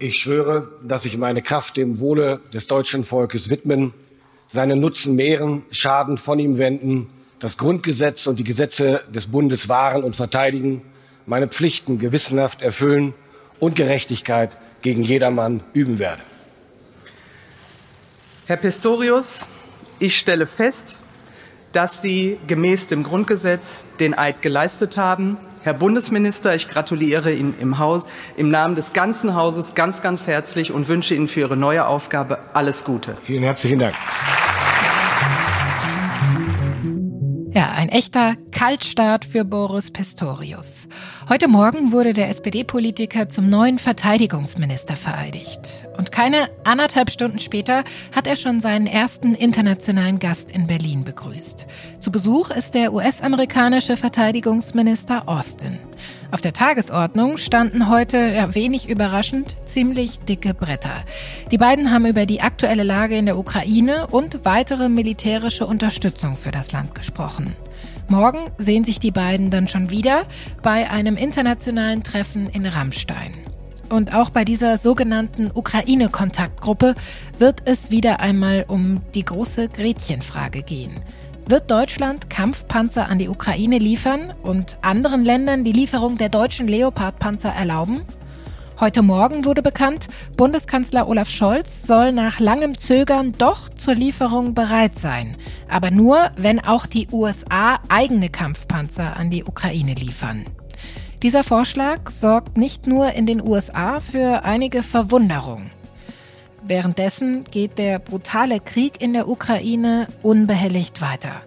Ich schwöre, dass ich meine Kraft dem Wohle des deutschen Volkes widmen, seinen Nutzen mehren, Schaden von ihm wenden, das Grundgesetz und die Gesetze des Bundes wahren und verteidigen, meine Pflichten gewissenhaft erfüllen und Gerechtigkeit gegen jedermann üben werde. Herr Pistorius, ich stelle fest, dass Sie gemäß dem Grundgesetz den Eid geleistet haben Herr Bundesminister, ich gratuliere Ihnen im Haus, im Namen des ganzen Hauses ganz, ganz herzlich und wünsche Ihnen für Ihre neue Aufgabe alles Gute. Vielen herzlichen Dank. Ja, ein echter Kaltstart für Boris Pistorius. Heute Morgen wurde der SPD-Politiker zum neuen Verteidigungsminister vereidigt. Und keine anderthalb Stunden später hat er schon seinen ersten internationalen Gast in Berlin begrüßt. Zu Besuch ist der US-amerikanische Verteidigungsminister Austin. Auf der Tagesordnung standen heute, ja, wenig überraschend, ziemlich dicke Bretter. Die beiden haben über die aktuelle Lage in der Ukraine und weitere militärische Unterstützung für das Land gesprochen. Morgen sehen sich die beiden dann schon wieder bei einem internationalen Treffen in Rammstein. Und auch bei dieser sogenannten Ukraine-Kontaktgruppe wird es wieder einmal um die große Gretchenfrage gehen. Wird Deutschland Kampfpanzer an die Ukraine liefern und anderen Ländern die Lieferung der deutschen Leopardpanzer erlauben? Heute Morgen wurde bekannt, Bundeskanzler Olaf Scholz soll nach langem Zögern doch zur Lieferung bereit sein. Aber nur, wenn auch die USA eigene Kampfpanzer an die Ukraine liefern. Dieser Vorschlag sorgt nicht nur in den USA für einige Verwunderung. Währenddessen geht der brutale Krieg in der Ukraine unbehelligt weiter.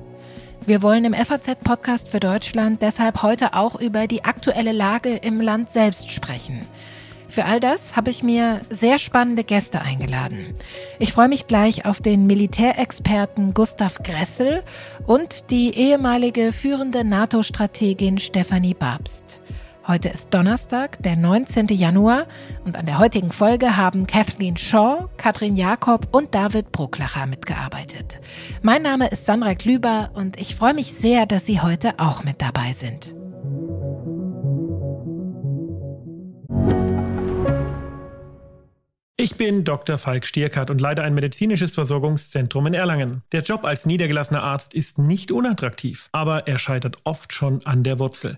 Wir wollen im FAZ-Podcast für Deutschland deshalb heute auch über die aktuelle Lage im Land selbst sprechen. Für all das habe ich mir sehr spannende Gäste eingeladen. Ich freue mich gleich auf den Militärexperten Gustav Gressel und die ehemalige führende NATO-Strategin Stefanie Babst. Heute ist Donnerstag, der 19. Januar und an der heutigen Folge haben Kathleen Shaw, Katrin Jakob und David Brucklacher mitgearbeitet. Mein Name ist Sandra Klüber und ich freue mich sehr, dass Sie heute auch mit dabei sind. Ich bin Dr. Falk Stierkart und leite ein medizinisches Versorgungszentrum in Erlangen. Der Job als niedergelassener Arzt ist nicht unattraktiv, aber er scheitert oft schon an der Wurzel.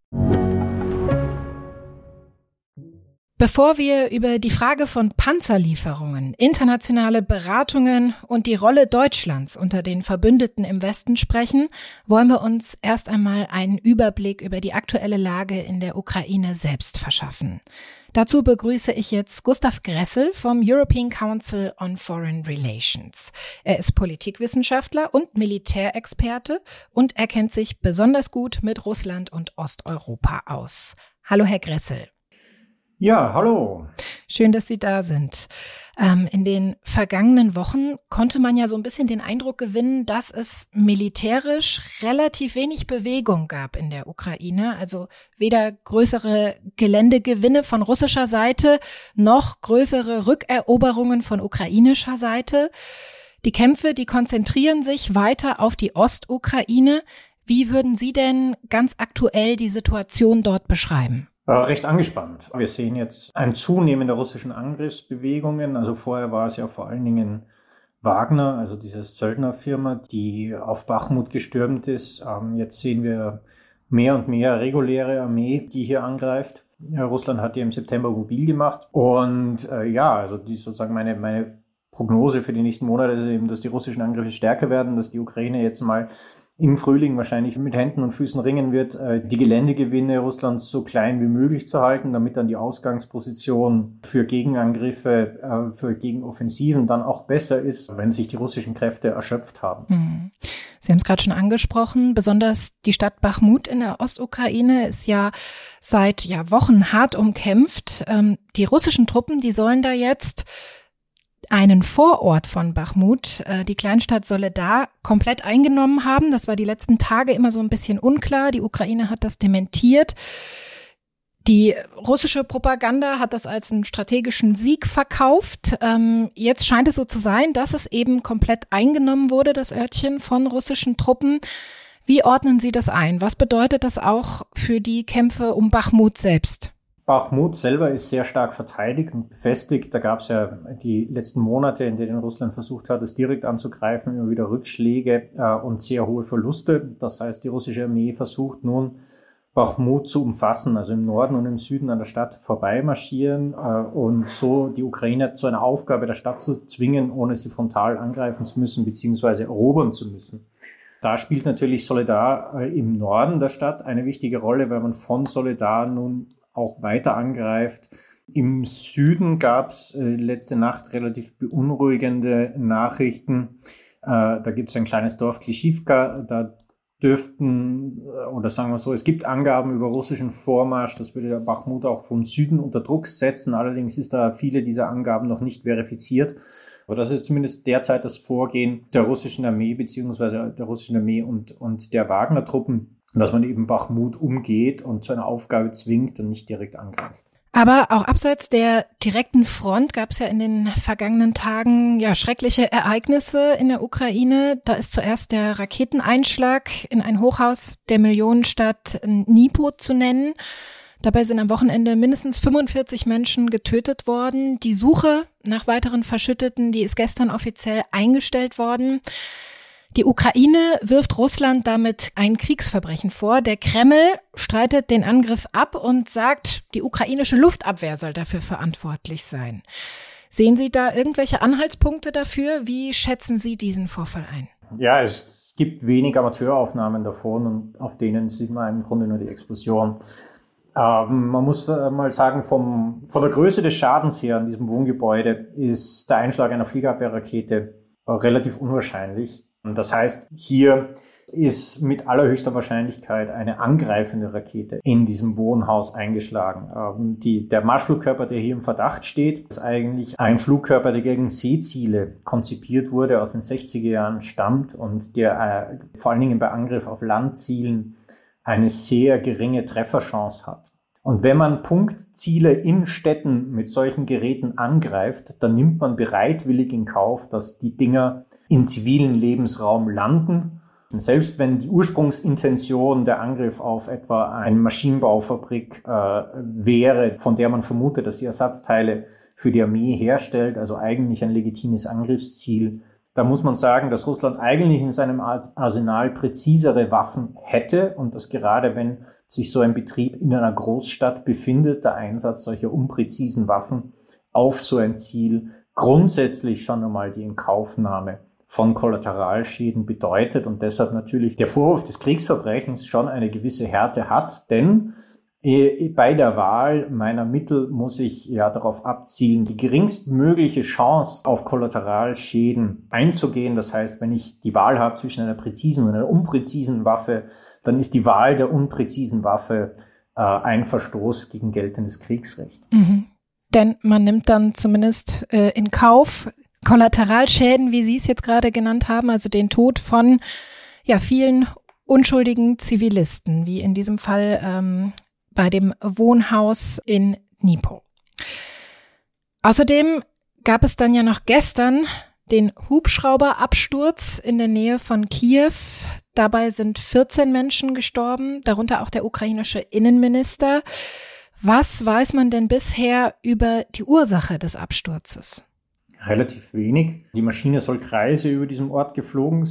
Bevor wir über die Frage von Panzerlieferungen, internationale Beratungen und die Rolle Deutschlands unter den Verbündeten im Westen sprechen, wollen wir uns erst einmal einen Überblick über die aktuelle Lage in der Ukraine selbst verschaffen. Dazu begrüße ich jetzt Gustav Gressel vom European Council on Foreign Relations. Er ist Politikwissenschaftler und Militärexperte und er kennt sich besonders gut mit Russland und Osteuropa aus. Hallo, Herr Gressel. Ja, hallo. Schön, dass Sie da sind. Ähm, in den vergangenen Wochen konnte man ja so ein bisschen den Eindruck gewinnen, dass es militärisch relativ wenig Bewegung gab in der Ukraine. Also weder größere Geländegewinne von russischer Seite noch größere Rückeroberungen von ukrainischer Seite. Die Kämpfe, die konzentrieren sich weiter auf die Ostukraine. Wie würden Sie denn ganz aktuell die Situation dort beschreiben? Recht angespannt. Wir sehen jetzt ein Zunehmen der russischen Angriffsbewegungen. Also vorher war es ja vor allen Dingen Wagner, also diese Söldnerfirma, die auf Bachmut gestürmt ist. Ähm, jetzt sehen wir mehr und mehr reguläre Armee, die hier angreift. Russland hat die im September mobil gemacht. Und äh, ja, also die sozusagen meine, meine Prognose für die nächsten Monate ist eben, dass die russischen Angriffe stärker werden, dass die Ukraine jetzt mal im Frühling wahrscheinlich mit Händen und Füßen ringen wird, äh, die Geländegewinne Russlands so klein wie möglich zu halten, damit dann die Ausgangsposition für Gegenangriffe, äh, für Gegenoffensiven dann auch besser ist, wenn sich die russischen Kräfte erschöpft haben. Mhm. Sie haben es gerade schon angesprochen, besonders die Stadt Bachmut in der Ostukraine ist ja seit ja, Wochen hart umkämpft. Ähm, die russischen Truppen, die sollen da jetzt einen Vorort von Bachmut, äh, die Kleinstadt Soledar, komplett eingenommen haben. Das war die letzten Tage immer so ein bisschen unklar. Die Ukraine hat das dementiert. Die russische Propaganda hat das als einen strategischen Sieg verkauft. Ähm, jetzt scheint es so zu sein, dass es eben komplett eingenommen wurde, das Örtchen von russischen Truppen. Wie ordnen Sie das ein? Was bedeutet das auch für die Kämpfe um Bachmut selbst? Bachmut selber ist sehr stark verteidigt und befestigt. Da gab es ja die letzten Monate, in denen Russland versucht hat, es direkt anzugreifen, immer wieder Rückschläge äh, und sehr hohe Verluste. Das heißt, die russische Armee versucht nun Bachmut zu umfassen, also im Norden und im Süden an der Stadt vorbei marschieren äh, und so die Ukraine zu einer Aufgabe der Stadt zu zwingen, ohne sie frontal angreifen zu müssen beziehungsweise erobern zu müssen. Da spielt natürlich Solidar äh, im Norden der Stadt eine wichtige Rolle, weil man von Solidar nun auch weiter angreift. Im Süden gab es äh, letzte Nacht relativ beunruhigende Nachrichten. Äh, da gibt es ein kleines Dorf Klischivka, da dürften, äh, oder sagen wir so, es gibt Angaben über russischen Vormarsch, das würde der Bachmut auch vom Süden unter Druck setzen. Allerdings ist da viele dieser Angaben noch nicht verifiziert. Aber das ist zumindest derzeit das Vorgehen der russischen Armee beziehungsweise der russischen Armee und, und der Wagner-Truppen, dass man eben Bachmut umgeht und zu einer Aufgabe zwingt und nicht direkt angreift. Aber auch abseits der direkten Front gab es ja in den vergangenen Tagen ja schreckliche Ereignisse in der Ukraine. Da ist zuerst der Raketeneinschlag in ein Hochhaus der Millionenstadt Nipo zu nennen. Dabei sind am Wochenende mindestens 45 Menschen getötet worden. Die Suche nach weiteren Verschütteten, die ist gestern offiziell eingestellt worden. Die Ukraine wirft Russland damit ein Kriegsverbrechen vor. Der Kreml streitet den Angriff ab und sagt, die ukrainische Luftabwehr soll dafür verantwortlich sein. Sehen Sie da irgendwelche Anhaltspunkte dafür? Wie schätzen Sie diesen Vorfall ein? Ja, es, gibt wenig Amateuraufnahmen davon und auf denen sieht man im Grunde nur die Explosion. Ähm, man muss mal sagen, vom, von der Größe des Schadens her an diesem Wohngebäude ist der Einschlag einer Fliegerabwehrrakete relativ unwahrscheinlich. Das heißt, hier ist mit allerhöchster Wahrscheinlichkeit eine angreifende Rakete in diesem Wohnhaus eingeschlagen. Ähm, die, der Marschflugkörper, der hier im Verdacht steht, ist eigentlich ein Flugkörper, der gegen Seeziele konzipiert wurde, aus den 60er Jahren stammt und der äh, vor allen Dingen bei Angriff auf Landzielen eine sehr geringe Trefferchance hat. Und wenn man Punktziele in Städten mit solchen Geräten angreift, dann nimmt man bereitwillig in Kauf, dass die Dinger in zivilen Lebensraum landen. Und selbst wenn die Ursprungsintention der Angriff auf etwa eine Maschinenbaufabrik äh, wäre, von der man vermutet, dass sie Ersatzteile für die Armee herstellt, also eigentlich ein legitimes Angriffsziel, da muss man sagen, dass Russland eigentlich in seinem Arsenal präzisere Waffen hätte und dass gerade wenn sich so ein Betrieb in einer Großstadt befindet, der Einsatz solcher unpräzisen Waffen auf so ein Ziel grundsätzlich schon einmal die Inkaufnahme von Kollateralschäden bedeutet und deshalb natürlich der Vorwurf des Kriegsverbrechens schon eine gewisse Härte hat, denn äh, bei der Wahl meiner Mittel muss ich ja darauf abzielen, die geringstmögliche Chance auf Kollateralschäden einzugehen. Das heißt, wenn ich die Wahl habe zwischen einer präzisen und einer unpräzisen Waffe, dann ist die Wahl der unpräzisen Waffe äh, ein Verstoß gegen geltendes Kriegsrecht. Mhm. Denn man nimmt dann zumindest äh, in Kauf Kollateralschäden, wie Sie es jetzt gerade genannt haben, also den Tod von ja vielen unschuldigen Zivilisten, wie in diesem Fall ähm, bei dem Wohnhaus in Nipo. Außerdem gab es dann ja noch gestern den Hubschrauberabsturz in der Nähe von Kiew. Dabei sind 14 Menschen gestorben, darunter auch der ukrainische Innenminister. Was weiß man denn bisher über die Ursache des Absturzes? Relativ wenig. Die Maschine soll Kreise über diesem Ort geflogen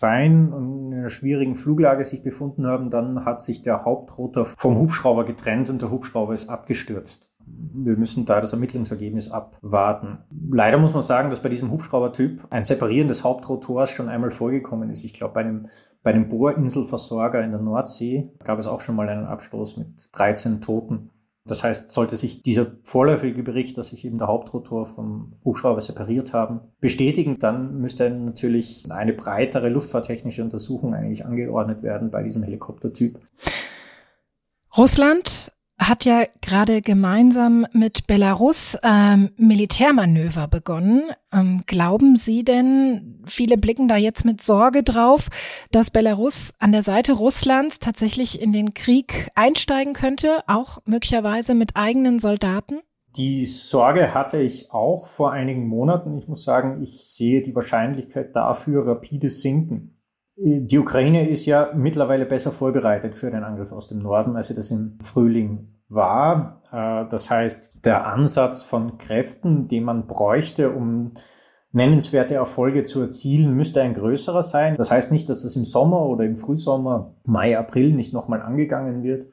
sein und in einer schwierigen Fluglage sich befunden haben, dann hat sich der Hauptrotor vom Hubschrauber getrennt und der Hubschrauber ist abgestürzt. Wir müssen da das Ermittlungsergebnis abwarten. Leider muss man sagen, dass bei diesem Hubschraubertyp ein Separieren des Hauptrotors schon einmal vorgekommen ist. Ich glaube, bei einem, bei einem Bohrinselversorger in der Nordsee gab es auch schon mal einen Abstoß mit 13 Toten. Das heißt, sollte sich dieser vorläufige Bericht, dass sich eben der Hauptrotor vom Hubschrauber separiert haben, bestätigen, dann müsste natürlich eine breitere luftfahrttechnische Untersuchung eigentlich angeordnet werden bei diesem Helikoptertyp. Russland hat ja gerade gemeinsam mit Belarus ähm, Militärmanöver begonnen. Ähm, glauben Sie denn, viele blicken da jetzt mit Sorge drauf, dass Belarus an der Seite Russlands tatsächlich in den Krieg einsteigen könnte, auch möglicherweise mit eigenen Soldaten? Die Sorge hatte ich auch vor einigen Monaten. Ich muss sagen, ich sehe die Wahrscheinlichkeit dafür rapide sinken. Die Ukraine ist ja mittlerweile besser vorbereitet für den Angriff aus dem Norden, als sie das im Frühling war. Äh, das heißt, der Ansatz von Kräften, den man bräuchte, um nennenswerte Erfolge zu erzielen, müsste ein größerer sein. Das heißt nicht, dass das im Sommer oder im Frühsommer, Mai, April nicht nochmal angegangen wird. Äh,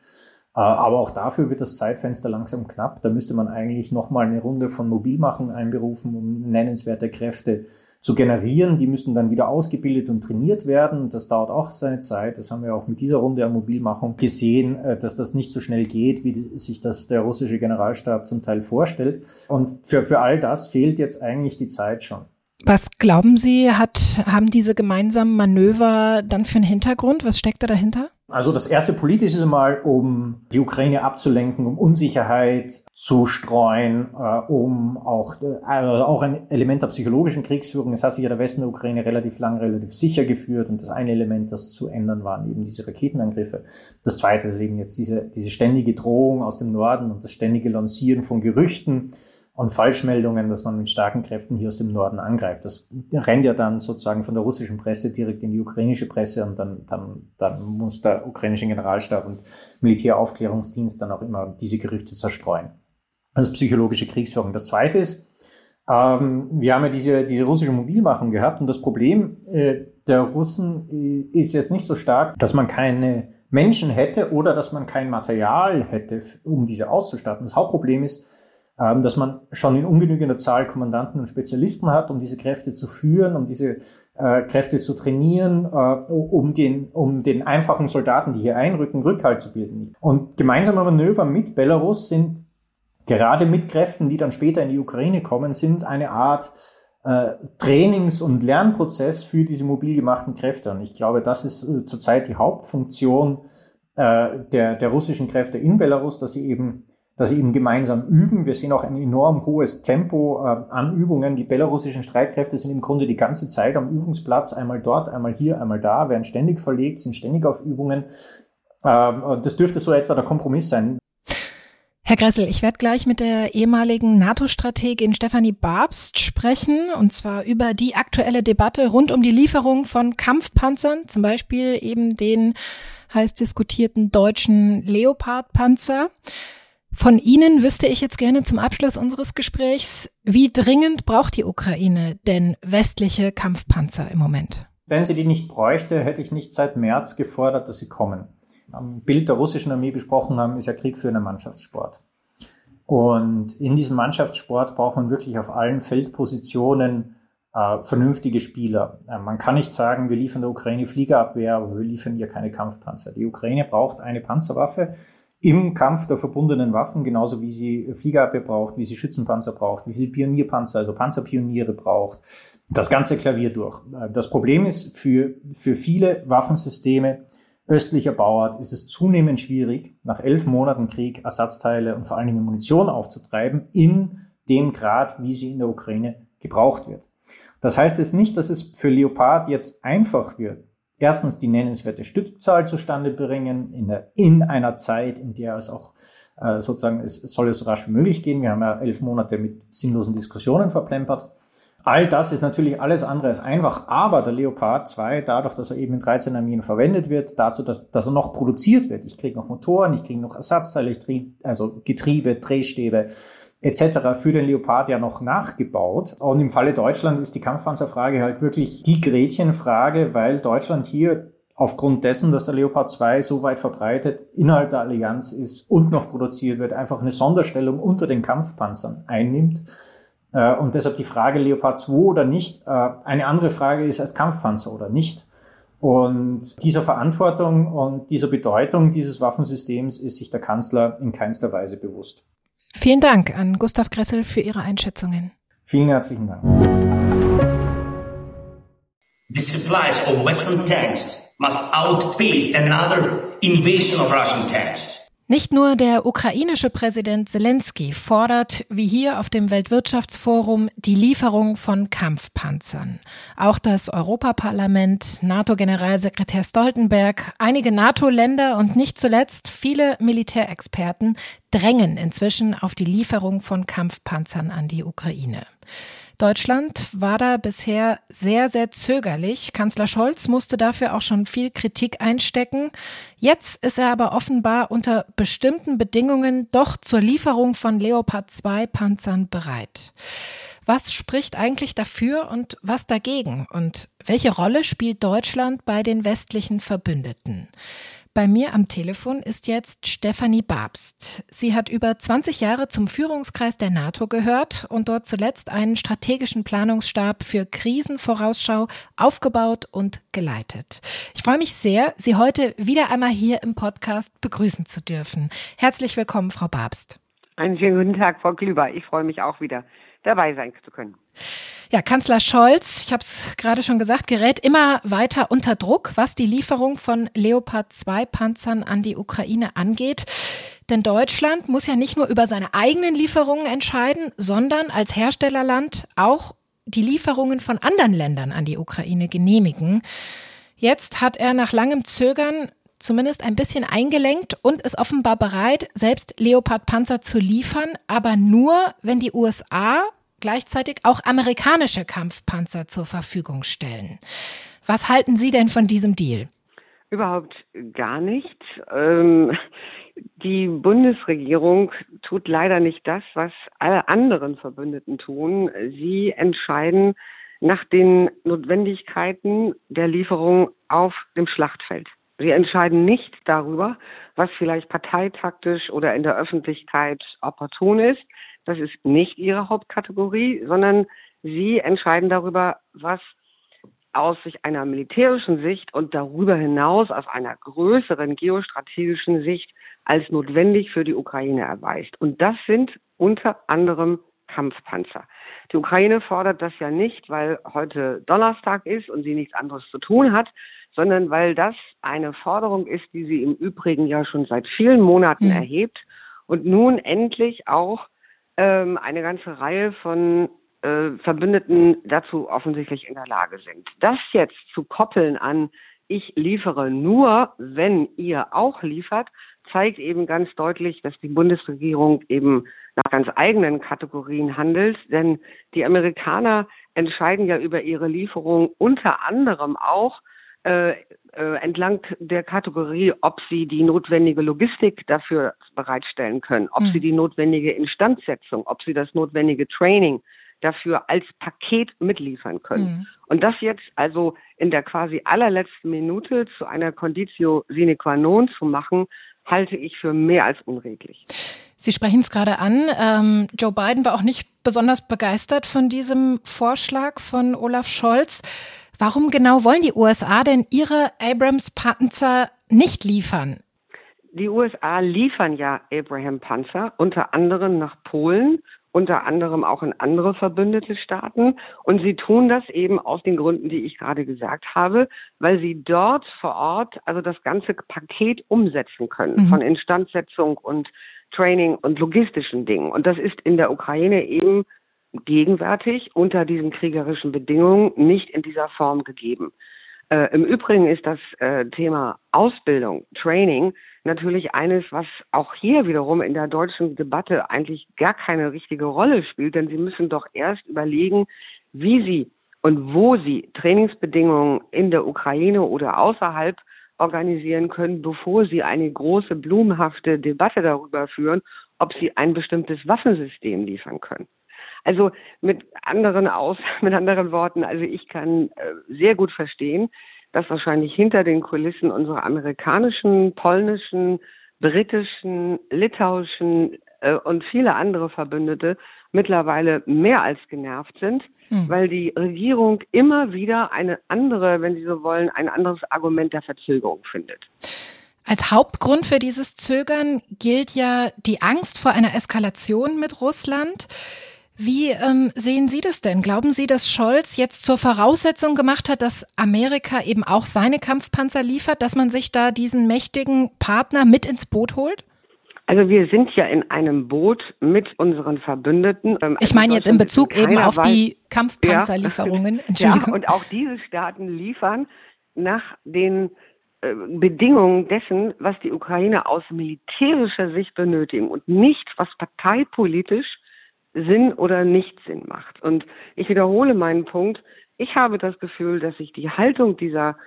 aber auch dafür wird das Zeitfenster langsam knapp. Da müsste man eigentlich nochmal eine Runde von Mobilmachen einberufen, um nennenswerte Kräfte zu generieren. Die müssten dann wieder ausgebildet und trainiert werden. Das dauert auch seine Zeit. Das haben wir auch mit dieser Runde der Mobilmachung gesehen, äh, dass das nicht so schnell geht, wie sich das der russische Generalstab zum Teil vorstellt. Und für, für all das fehlt jetzt eigentlich die Zeit schon. Was glauben Sie, hat, haben diese gemeinsamen Manöver dann für einen Hintergrund? Was steckt da dahinter? Also das erste politische Mal, um die Ukraine abzulenken, um Unsicherheit zu streuen, äh, um auch, äh, also auch ein Element der psychologischen Kriegsführung. Es hat sich ja der Westen der Ukraine relativ lang relativ sicher geführt und das eine Element, das zu ändern waren eben diese Raketenangriffe. Das zweite ist eben jetzt diese, diese ständige Drohung aus dem Norden und das ständige Lancieren von Gerüchten und Falschmeldungen, dass man mit starken Kräften hier aus dem Norden angreift. Das rennt ja dann sozusagen von der russischen Presse direkt in die ukrainische Presse und dann, dann, dann muss der ukrainische Generalstab und Militäraufklärungsdienst dann auch immer diese Gerüchte zerstreuen. Ist psychologische Kriegsführung. Das zweite ist, ähm, wir haben ja diese, diese russische Mobilmachung gehabt und das Problem äh, der Russen äh, ist jetzt nicht so stark, dass man keine Menschen hätte oder dass man kein Material hätte, um diese auszustatten. Das Hauptproblem ist, dass man schon in ungenügender Zahl Kommandanten und Spezialisten hat, um diese Kräfte zu führen, um diese äh, Kräfte zu trainieren, äh, um, den, um den einfachen Soldaten, die hier einrücken, Rückhalt zu bilden. Und gemeinsame Manöver mit Belarus sind gerade mit Kräften, die dann später in die Ukraine kommen, sind eine Art äh, Trainings- und Lernprozess für diese mobil gemachten Kräfte. Und ich glaube, das ist äh, zurzeit die Hauptfunktion äh, der, der russischen Kräfte in Belarus, dass sie eben sie eben gemeinsam üben. Wir sehen auch ein enorm hohes Tempo äh, an Übungen. Die belarussischen Streitkräfte sind im Grunde die ganze Zeit am Übungsplatz, einmal dort, einmal hier, einmal da, werden ständig verlegt, sind ständig auf Übungen. Ähm, das dürfte so etwa der Kompromiss sein. Herr Gressel, ich werde gleich mit der ehemaligen NATO-Strategin Stefanie Babst sprechen, und zwar über die aktuelle Debatte rund um die Lieferung von Kampfpanzern, zum Beispiel eben den heiß diskutierten deutschen Leopard-Panzer. Von Ihnen wüsste ich jetzt gerne zum Abschluss unseres Gesprächs, wie dringend braucht die Ukraine denn westliche Kampfpanzer im Moment? Wenn sie die nicht bräuchte, hätte ich nicht seit März gefordert, dass sie kommen. Am Bild der russischen Armee besprochen haben, ist ja Krieg für einen Mannschaftssport. Und in diesem Mannschaftssport braucht man wirklich auf allen Feldpositionen äh, vernünftige Spieler. Äh, man kann nicht sagen, wir liefern der Ukraine Fliegerabwehr, aber wir liefern ihr keine Kampfpanzer. Die Ukraine braucht eine Panzerwaffe, im Kampf der verbundenen Waffen, genauso wie sie Fliegerabwehr braucht, wie sie Schützenpanzer braucht, wie sie Pionierpanzer, also Panzerpioniere braucht. Das ganze Klavier durch. Das Problem ist, für, für viele Waffensysteme östlicher Bauart ist es zunehmend schwierig, nach elf Monaten Krieg Ersatzteile und vor allen Dingen Munition aufzutreiben in dem Grad, wie sie in der Ukraine gebraucht wird. Das heißt jetzt nicht, dass es für Leopard jetzt einfach wird, erstens die nennenswerte Stückzahl zustande bringen, in, der, in einer Zeit, in der es auch äh, sozusagen, es soll es so rasch wie möglich gehen. Wir haben ja elf Monate mit sinnlosen Diskussionen verplempert. All das ist natürlich alles andere als einfach, aber der Leopard 2, dadurch, dass er eben in 13 Armeen verwendet wird, dazu, dass, dass er noch produziert wird. Ich kriege noch Motoren, ich kriege noch Ersatzteile, ich kriege also Getriebe, Drehstäbe, etc. für den Leopard ja noch nachgebaut. Und im Falle Deutschland ist die Kampfpanzerfrage halt wirklich die Gretchenfrage, weil Deutschland hier aufgrund dessen, dass der Leopard 2 so weit verbreitet innerhalb der Allianz ist und noch produziert wird, einfach eine Sonderstellung unter den Kampfpanzern einnimmt. Äh, und deshalb die Frage Leopard 2 oder nicht äh, eine andere Frage ist als Kampfpanzer oder nicht. Und dieser Verantwortung und dieser Bedeutung dieses Waffensystems ist sich der Kanzler in keinster Weise bewusst. Vielen Dank an Gustav Gressel für Ihre Einschätzungen. Vielen herzlichen Dank. The supplies of Western tanks must outpace another invasion of Russian tanks. Nicht nur der ukrainische Präsident Zelensky fordert, wie hier auf dem Weltwirtschaftsforum, die Lieferung von Kampfpanzern. Auch das Europaparlament, NATO-Generalsekretär Stoltenberg, einige NATO-Länder und nicht zuletzt viele Militärexperten drängen inzwischen auf die Lieferung von Kampfpanzern an die Ukraine. Deutschland war da bisher sehr, sehr zögerlich. Kanzler Scholz musste dafür auch schon viel Kritik einstecken. Jetzt ist er aber offenbar unter bestimmten Bedingungen doch zur Lieferung von Leopard 2 Panzern bereit. Was spricht eigentlich dafür und was dagegen? Und welche Rolle spielt Deutschland bei den westlichen Verbündeten? Bei mir am Telefon ist jetzt Stefanie Babst. Sie hat über 20 Jahre zum Führungskreis der NATO gehört und dort zuletzt einen strategischen Planungsstab für Krisenvorausschau aufgebaut und geleitet. Ich freue mich sehr, Sie heute wieder einmal hier im Podcast begrüßen zu dürfen. Herzlich willkommen, Frau Babst. Einen schönen guten Tag, Frau Klüber. Ich freue mich auch wieder dabei sein zu können. Ja, Kanzler Scholz, ich habe es gerade schon gesagt, gerät immer weiter unter Druck, was die Lieferung von Leopard 2 Panzern an die Ukraine angeht. Denn Deutschland muss ja nicht nur über seine eigenen Lieferungen entscheiden, sondern als Herstellerland auch die Lieferungen von anderen Ländern an die Ukraine genehmigen. Jetzt hat er nach langem Zögern zumindest ein bisschen eingelenkt und ist offenbar bereit, selbst Leopard-Panzer zu liefern, aber nur, wenn die USA gleichzeitig auch amerikanische Kampfpanzer zur Verfügung stellen. Was halten Sie denn von diesem Deal? Überhaupt gar nicht. Ähm, die Bundesregierung tut leider nicht das, was alle anderen Verbündeten tun. Sie entscheiden nach den Notwendigkeiten der Lieferung auf dem Schlachtfeld. Sie entscheiden nicht darüber, was vielleicht parteitaktisch oder in der Öffentlichkeit opportun ist. Das ist nicht ihre Hauptkategorie, sondern sie entscheiden darüber, was aus sich einer militärischen Sicht und darüber hinaus aus einer größeren geostrategischen Sicht als notwendig für die Ukraine erweist. Und das sind unter anderem Kampfpanzer. Die Ukraine fordert das ja nicht, weil heute Donnerstag ist und sie nichts anderes zu tun hat, sondern weil das eine Forderung ist, die sie im Übrigen ja schon seit vielen Monaten mhm. erhebt und nun endlich auch ähm, eine ganze Reihe von äh, Verbündeten dazu offensichtlich in der Lage sind. Das jetzt zu koppeln an ich liefere nur, wenn ihr auch liefert, zeigt eben ganz deutlich, dass die Bundesregierung eben nach ganz eigenen Kategorien handelt. Denn die Amerikaner entscheiden ja über ihre Lieferung unter anderem auch äh, äh, entlang der Kategorie, ob sie die notwendige Logistik dafür bereitstellen können, ob mhm. sie die notwendige Instandsetzung, ob sie das notwendige Training dafür als Paket mitliefern können. Mhm. Und das jetzt also in der quasi allerletzten Minute zu einer Conditio sine qua non zu machen, halte ich für mehr als unredlich. Sie sprechen es gerade an. Ähm, Joe Biden war auch nicht besonders begeistert von diesem Vorschlag von Olaf Scholz. Warum genau wollen die USA denn ihre Abrams-Panzer nicht liefern? Die USA liefern ja Abraham-Panzer unter anderem nach Polen, unter anderem auch in andere verbündete Staaten. Und sie tun das eben aus den Gründen, die ich gerade gesagt habe, weil sie dort vor Ort also das ganze Paket umsetzen können mhm. von Instandsetzung und Training und logistischen Dingen. Und das ist in der Ukraine eben gegenwärtig unter diesen kriegerischen Bedingungen nicht in dieser Form gegeben. Äh, Im Übrigen ist das äh, Thema Ausbildung, Training natürlich eines, was auch hier wiederum in der deutschen Debatte eigentlich gar keine richtige Rolle spielt, denn Sie müssen doch erst überlegen, wie Sie und wo Sie Trainingsbedingungen in der Ukraine oder außerhalb organisieren können, bevor Sie eine große blumenhafte Debatte darüber führen, ob Sie ein bestimmtes Waffensystem liefern können. Also mit anderen aus, mit anderen Worten, also ich kann äh, sehr gut verstehen, dass wahrscheinlich hinter den Kulissen unsere amerikanischen, polnischen, britischen, litauischen äh, und viele andere Verbündete mittlerweile mehr als genervt sind, hm. weil die Regierung immer wieder eine andere, wenn Sie so wollen, ein anderes Argument der Verzögerung findet. Als Hauptgrund für dieses Zögern gilt ja die Angst vor einer Eskalation mit Russland. Wie ähm, sehen Sie das denn? Glauben Sie, dass Scholz jetzt zur Voraussetzung gemacht hat, dass Amerika eben auch seine Kampfpanzer liefert, dass man sich da diesen mächtigen Partner mit ins Boot holt? Also wir sind ja in einem Boot mit unseren Verbündeten. Ähm, ich meine jetzt in Bezug eben auf die Kampfpanzerlieferungen. Ja, ja, und auch diese Staaten liefern nach den äh, Bedingungen dessen, was die Ukraine aus militärischer Sicht benötigen und nicht, was parteipolitisch Sinn oder nicht Sinn macht. Und ich wiederhole meinen Punkt. Ich habe das Gefühl, dass sich die Haltung dieser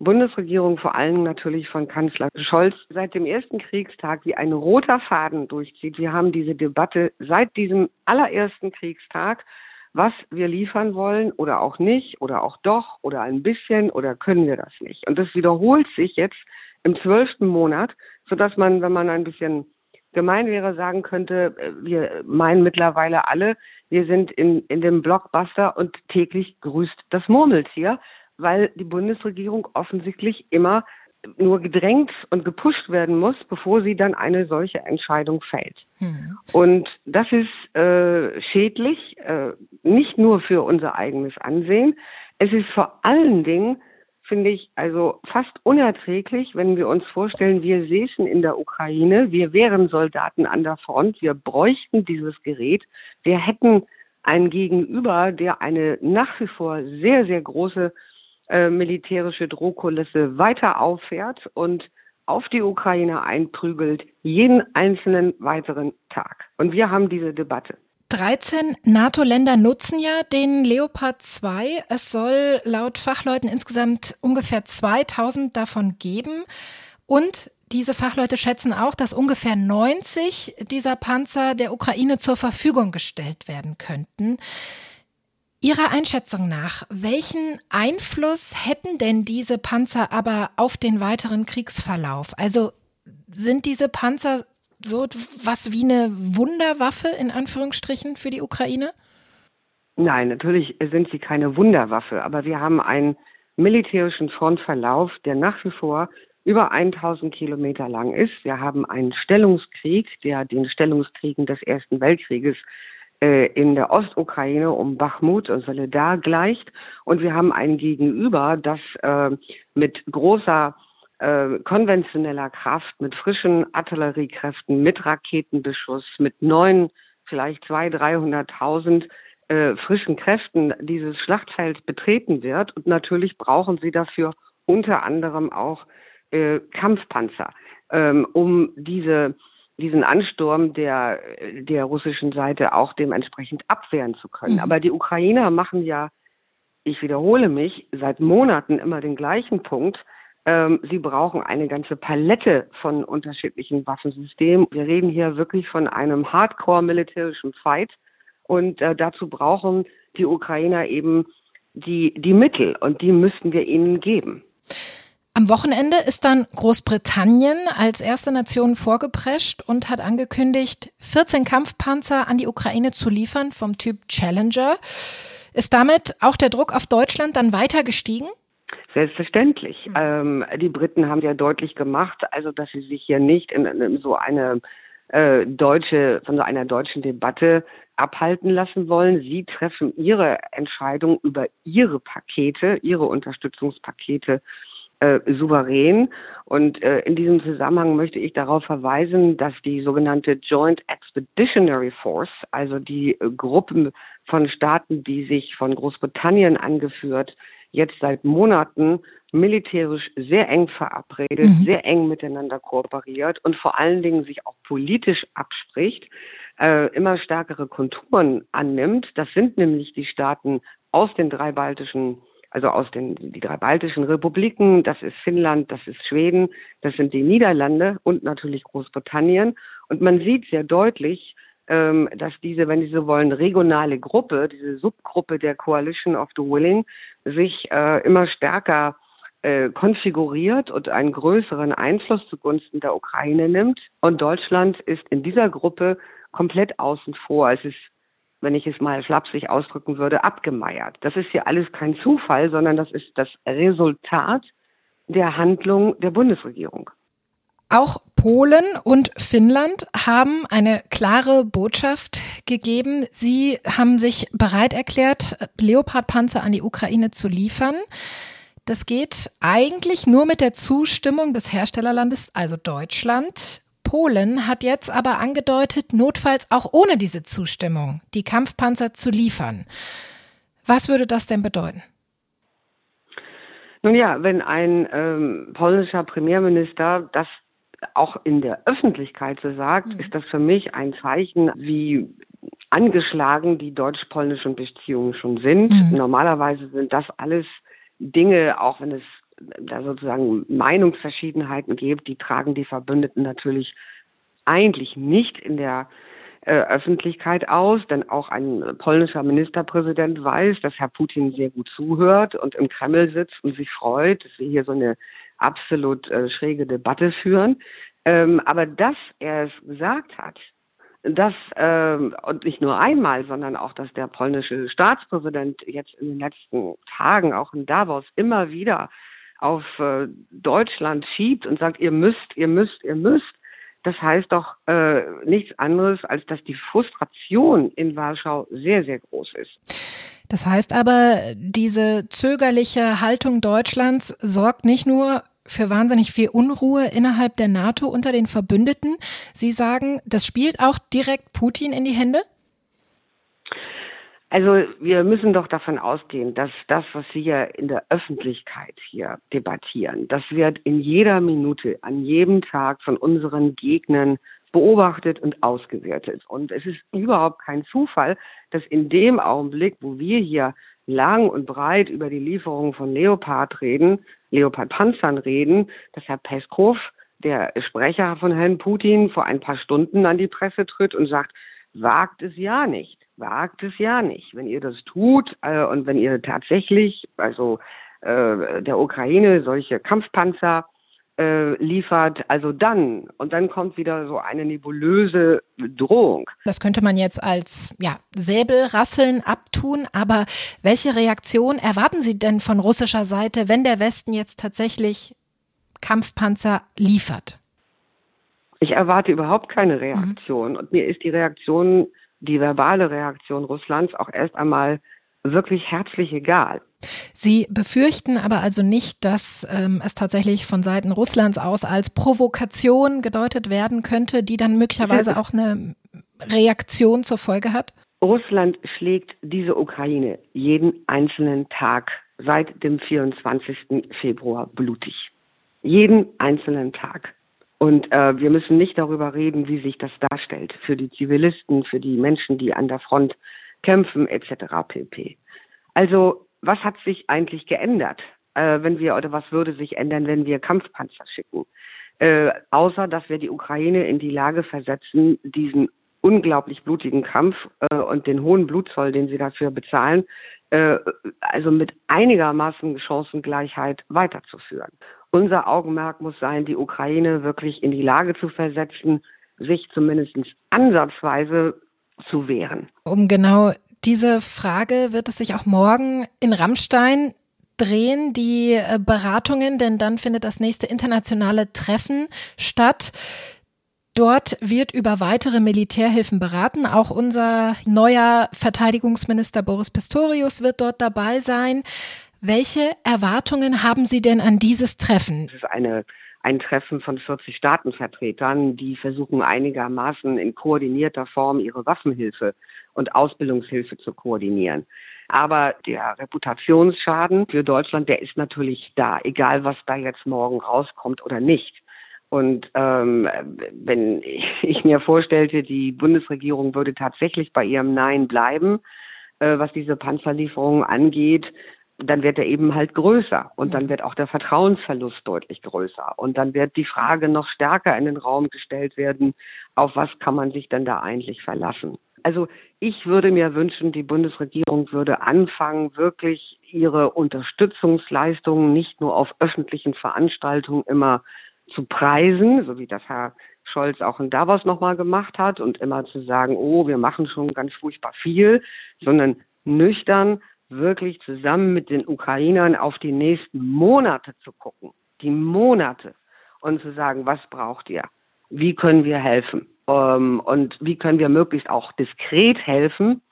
Bundesregierung, vor allem natürlich von Kanzler Scholz, seit dem ersten Kriegstag wie ein roter Faden durchzieht. Wir haben diese Debatte seit diesem allerersten Kriegstag, was wir liefern wollen oder auch nicht oder auch doch oder ein bisschen oder können wir das nicht. Und das wiederholt sich jetzt im zwölften Monat, sodass man, wenn man ein bisschen gemein wäre, sagen könnte, äh, wir meinen mittlerweile alle, wir sind in, in dem Blockbuster und täglich grüßt das Murmeltier weil die Bundesregierung offensichtlich immer nur gedrängt und gepusht werden muss, bevor sie dann eine solche Entscheidung fällt. Mhm. Und das ist äh, schädlich, äh, nicht nur für unser eigenes Ansehen. Es ist vor allen Dingen, finde ich, also fast unerträglich, wenn wir uns vorstellen, wir säßen in der Ukraine, wir wären Soldaten an der Front, wir bräuchten dieses Gerät, wir hätten einen Gegenüber, der eine nach wie vor sehr, sehr große äh, militärische Drohkulisse weiter auffährt und auf die Ukraine einprügelt, jeden einzelnen weiteren Tag. Und wir haben diese Debatte. 13 NATO-Länder nutzen ja den Leopard 2. Es soll laut Fachleuten insgesamt ungefähr 2000 davon geben. Und diese Fachleute schätzen auch, dass ungefähr 90 dieser Panzer der Ukraine zur Verfügung gestellt werden könnten. Ihrer Einschätzung nach, welchen Einfluss hätten denn diese Panzer aber auf den weiteren Kriegsverlauf? Also sind diese Panzer so was wie eine Wunderwaffe in Anführungsstrichen für die Ukraine? Nein, natürlich sind sie keine Wunderwaffe, aber wir haben einen militärischen Frontverlauf, der nach wie vor über 1000 Kilometer lang ist. Wir haben einen Stellungskrieg, der den Stellungskriegen des Ersten Weltkrieges äh, in der Ostukraine um Bachmut und Soledar gleicht. Und wir haben ein Gegenüber, das äh, mit großer äh, konventioneller Kraft, mit frischen Artilleriekräften, mit Raketenbeschuss, mit neun, vielleicht zwei, dreihunderttausend äh, frischen Kräften dieses Schlachtfeld betreten wird. Und natürlich brauchen sie dafür unter anderem auch äh, Kampfpanzer, ähm, um diese diesen Ansturm der, der russischen Seite auch dementsprechend abwehren zu können. Mhm. Aber die Ukrainer machen ja, ich wiederhole mich, seit Monaten immer den gleichen Punkt. Ähm, sie brauchen eine ganze Palette von unterschiedlichen Waffensystemen. Wir reden hier wirklich von einem Hardcore-militärischen Fight. Und äh, dazu brauchen die Ukrainer eben die, die Mittel und die müssten wir ihnen geben. Am Wochenende ist dann Großbritannien als erste Nation vorgeprescht und hat angekündigt, 14 Kampfpanzer an die Ukraine zu liefern vom Typ Challenger. Ist damit auch der Druck auf Deutschland dann weiter gestiegen? Selbstverständlich. Mhm. Ähm, die Briten haben ja deutlich gemacht, also dass sie sich hier nicht in, in so eine äh, deutsche, von so einer deutschen Debatte abhalten lassen wollen. Sie treffen ihre Entscheidung über ihre Pakete, ihre Unterstützungspakete äh, souverän. Und äh, in diesem Zusammenhang möchte ich darauf verweisen, dass die sogenannte Joint Expeditionary Force, also die äh, Gruppen von Staaten, die sich von Großbritannien angeführt, jetzt seit Monaten militärisch sehr eng verabredet, mhm. sehr eng miteinander kooperiert und vor allen Dingen sich auch politisch abspricht, äh, immer stärkere Konturen annimmt. Das sind nämlich die Staaten aus den drei baltischen also aus den die drei baltischen Republiken, das ist Finnland, das ist Schweden, das sind die Niederlande und natürlich Großbritannien. Und man sieht sehr deutlich, ähm, dass diese, wenn Sie so wollen, regionale Gruppe, diese Subgruppe der Coalition of the Willing, sich äh, immer stärker äh, konfiguriert und einen größeren Einfluss zugunsten der Ukraine nimmt. Und Deutschland ist in dieser Gruppe komplett außen vor. Es ist wenn ich es mal flapsig ausdrücken würde, abgemeiert. Das ist hier alles kein Zufall, sondern das ist das Resultat der Handlung der Bundesregierung. Auch Polen und Finnland haben eine klare Botschaft gegeben. Sie haben sich bereit erklärt, Leopardpanzer an die Ukraine zu liefern. Das geht eigentlich nur mit der Zustimmung des Herstellerlandes, also Deutschland. Polen hat jetzt aber angedeutet, notfalls auch ohne diese Zustimmung die Kampfpanzer zu liefern. Was würde das denn bedeuten? Nun ja, wenn ein ähm, polnischer Premierminister das auch in der Öffentlichkeit so sagt, mhm. ist das für mich ein Zeichen, wie angeschlagen die deutsch-polnischen Beziehungen schon sind. Mhm. Normalerweise sind das alles Dinge, auch wenn es da sozusagen Meinungsverschiedenheiten gibt, die tragen die Verbündeten natürlich eigentlich nicht in der äh, Öffentlichkeit aus, denn auch ein polnischer Ministerpräsident weiß, dass Herr Putin sehr gut zuhört und im Kreml sitzt und sich freut, dass wir hier so eine absolut äh, schräge Debatte führen. Ähm, aber dass er es gesagt hat, dass ähm, und nicht nur einmal, sondern auch, dass der polnische Staatspräsident jetzt in den letzten Tagen auch in Davos immer wieder auf äh, Deutschland schiebt und sagt, ihr müsst, ihr müsst, ihr müsst, das heißt doch äh, nichts anderes, als dass die Frustration in Warschau sehr, sehr groß ist. Das heißt aber, diese zögerliche Haltung Deutschlands sorgt nicht nur für wahnsinnig viel Unruhe innerhalb der NATO unter den Verbündeten. Sie sagen, das spielt auch direkt Putin in die Hände? Also wir müssen doch davon ausgehen, dass das, was wir in der Öffentlichkeit hier debattieren, das wird in jeder Minute, an jedem Tag von unseren Gegnern beobachtet und ausgewertet. Und es ist überhaupt kein Zufall, dass in dem Augenblick, wo wir hier lang und breit über die Lieferung von Leopard reden, Leopard-Panzern reden, dass Herr Peskov, der Sprecher von Herrn Putin, vor ein paar Stunden an die Presse tritt und sagt, wagt es ja nicht wagt es ja nicht. Wenn ihr das tut äh, und wenn ihr tatsächlich, also äh, der Ukraine solche Kampfpanzer äh, liefert, also dann und dann kommt wieder so eine nebulöse Drohung. Das könnte man jetzt als ja, Säbelrasseln abtun, aber welche Reaktion erwarten Sie denn von russischer Seite, wenn der Westen jetzt tatsächlich Kampfpanzer liefert? Ich erwarte überhaupt keine Reaktion. Mhm. Und mir ist die Reaktion die verbale Reaktion Russlands auch erst einmal wirklich herzlich egal. Sie befürchten aber also nicht, dass ähm, es tatsächlich von Seiten Russlands aus als Provokation gedeutet werden könnte, die dann möglicherweise auch eine Reaktion zur Folge hat? Russland schlägt diese Ukraine jeden einzelnen Tag seit dem 24. Februar blutig. Jeden einzelnen Tag. Und äh, wir müssen nicht darüber reden, wie sich das darstellt für die Zivilisten, für die Menschen, die an der Front kämpfen, etc. pp. Also was hat sich eigentlich geändert, äh, wenn wir oder was würde sich ändern, wenn wir Kampfpanzer schicken? Äh, außer dass wir die Ukraine in die Lage versetzen, diesen unglaublich blutigen Kampf äh, und den hohen Blutzoll, den sie dafür bezahlen, äh, also mit einigermaßen Chancengleichheit weiterzuführen. Unser Augenmerk muss sein, die Ukraine wirklich in die Lage zu versetzen, sich zumindest ansatzweise zu wehren. Um genau diese Frage wird es sich auch morgen in Rammstein drehen, die äh, Beratungen, denn dann findet das nächste internationale Treffen statt. Dort wird über weitere Militärhilfen beraten. Auch unser neuer Verteidigungsminister Boris Pistorius wird dort dabei sein. Welche Erwartungen haben Sie denn an dieses Treffen? Es ist eine ein Treffen von 40 Staatenvertretern, die versuchen einigermaßen in koordinierter Form ihre Waffenhilfe und Ausbildungshilfe zu koordinieren. Aber der Reputationsschaden für Deutschland, der ist natürlich da, egal was da jetzt morgen rauskommt oder nicht. Und ähm, wenn ich mir vorstellte, die Bundesregierung würde tatsächlich bei ihrem Nein bleiben, äh, was diese Panzerlieferungen angeht, dann wird er eben halt größer und dann wird auch der Vertrauensverlust deutlich größer und dann wird die Frage noch stärker in den Raum gestellt werden, auf was kann man sich denn da eigentlich verlassen. Also ich würde mir wünschen, die Bundesregierung würde anfangen, wirklich ihre Unterstützungsleistungen nicht nur auf öffentlichen Veranstaltungen immer zu preisen, so wie das Herr Scholz auch in Davos nochmal gemacht hat und immer zu sagen, oh, wir machen schon ganz furchtbar viel, sondern nüchtern wirklich zusammen mit den Ukrainern auf die nächsten Monate zu gucken, die Monate und zu sagen, was braucht ihr? Wie können wir helfen? Ähm, und wie können wir möglichst auch diskret helfen,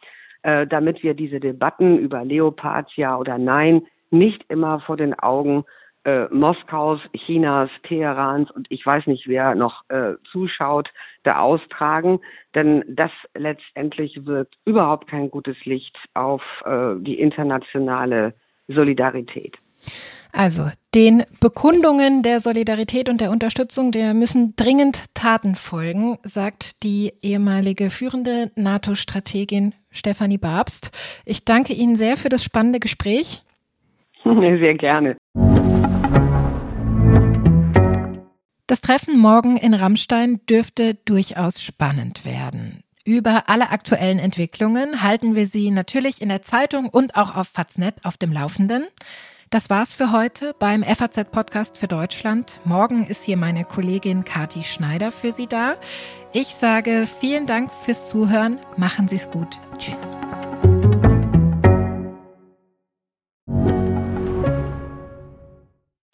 äh, damit wir diese Debatten über Leopards ja oder nein nicht immer vor den Augen äh, Moskaus, Chinas, Teherans und ich weiß nicht, wer noch äh, zuschaut, da austragen. Denn das letztendlich wirkt überhaupt kein gutes Licht auf äh, die internationale Solidarität. Also den Bekundungen der Solidarität und der Unterstützung, der müssen dringend Taten folgen, sagt die ehemalige führende NATO-Strategin Stefanie Babst. Ich danke Ihnen sehr für das spannende Gespräch. Sehr gerne. Das Treffen morgen in Rammstein dürfte durchaus spannend werden. Über alle aktuellen Entwicklungen halten wir Sie natürlich in der Zeitung und auch auf Faznet auf dem Laufenden. Das war's für heute beim FAZ Podcast für Deutschland. Morgen ist hier meine Kollegin Kati Schneider für Sie da. Ich sage vielen Dank fürs Zuhören. Machen Sie's gut. Tschüss.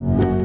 you